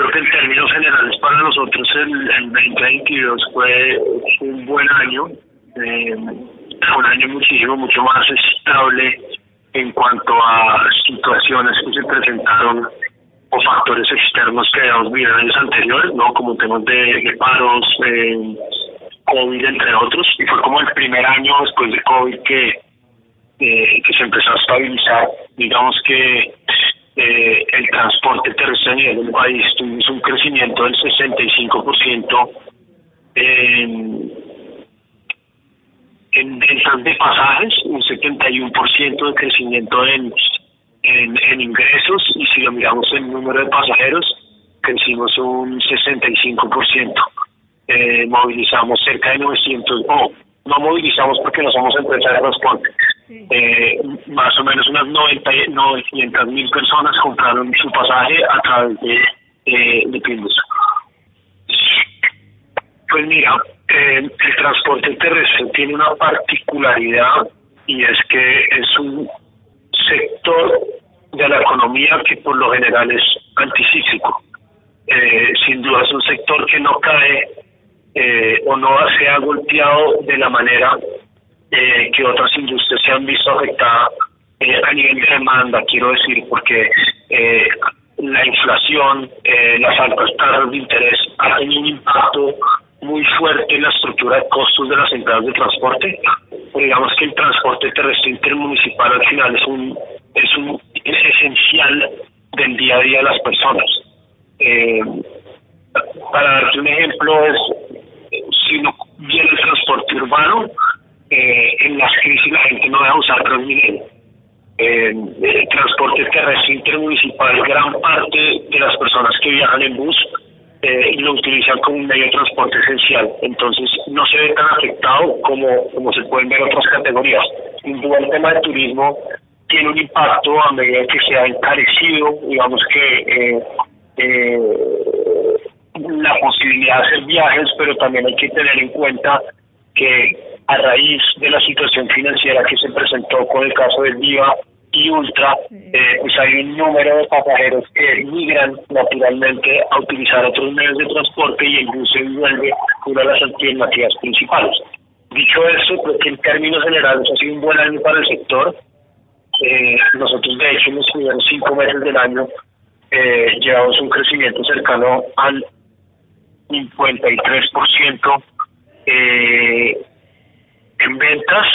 creo que en términos generales para nosotros el, el 2022 fue un buen año, eh, un año muchísimo, mucho más estable en cuanto a situaciones que se presentaron o factores externos que habíamos vivido en años anteriores, ¿no? Como temas de, paros, COVID, entre otros, y fue como el primer año después de COVID que, eh, que se empezó a estabilizar. Digamos que eh, el transporte terrestre a nivel del país tuvimos un crecimiento del 65% en, en ventas de pasajes, un 71% de crecimiento en, en, ingresos y si lo miramos en número de pasajeros, crecimos un 65%. Eh, movilizamos cerca de 900, no, no movilizamos porque no somos empresas de transporte, eh, más o menos unas 90, 900 mil personas compraron su pasaje a través de, eh, de Pues mira, eh, el transporte terrestre tiene una particularidad y es que es un sector de la economía que por lo general es anticíclico. Eh, sin duda es un sector que no cae eh, o no se ha golpeado de la manera eh, que otras industrias se han visto afectadas eh, a nivel de demanda, quiero decir, porque eh, la inflación, eh, las altas tasas de interés tenido un impacto muy fuerte en la estructura de costos de las empresas de transporte. digamos que el transporte terrestre intermunicipal al final es un es un es esencial del día a día de las personas. Eh, para darte un ejemplo es si no viene el transporte urbano, eh, en las crisis la gente no deja usar Transmilenio. Eh, el transporte terrestre intermunicipal, gran parte de las personas que viajan en bus eh, lo utilizan como un medio de transporte esencial, entonces no se ve tan afectado como, como se pueden ver otras categorías. Sin duda el tema del turismo tiene un impacto a medida que se ha encarecido, digamos que eh, eh, la posibilidad de hacer viajes, pero también hay que tener en cuenta que a raíz de la situación financiera que se presentó con el caso del Viva y Ultra, eh, pues hay un número de pasajeros que migran naturalmente a utilizar otros medios de transporte y el bus se vuelve una de las alternativas principales. Dicho eso, creo que en términos generales ha sido un buen año para el sector. Eh, nosotros, de hecho, en los primeros cinco meses del año eh, llevamos un crecimiento cercano al 53% eh, en ventas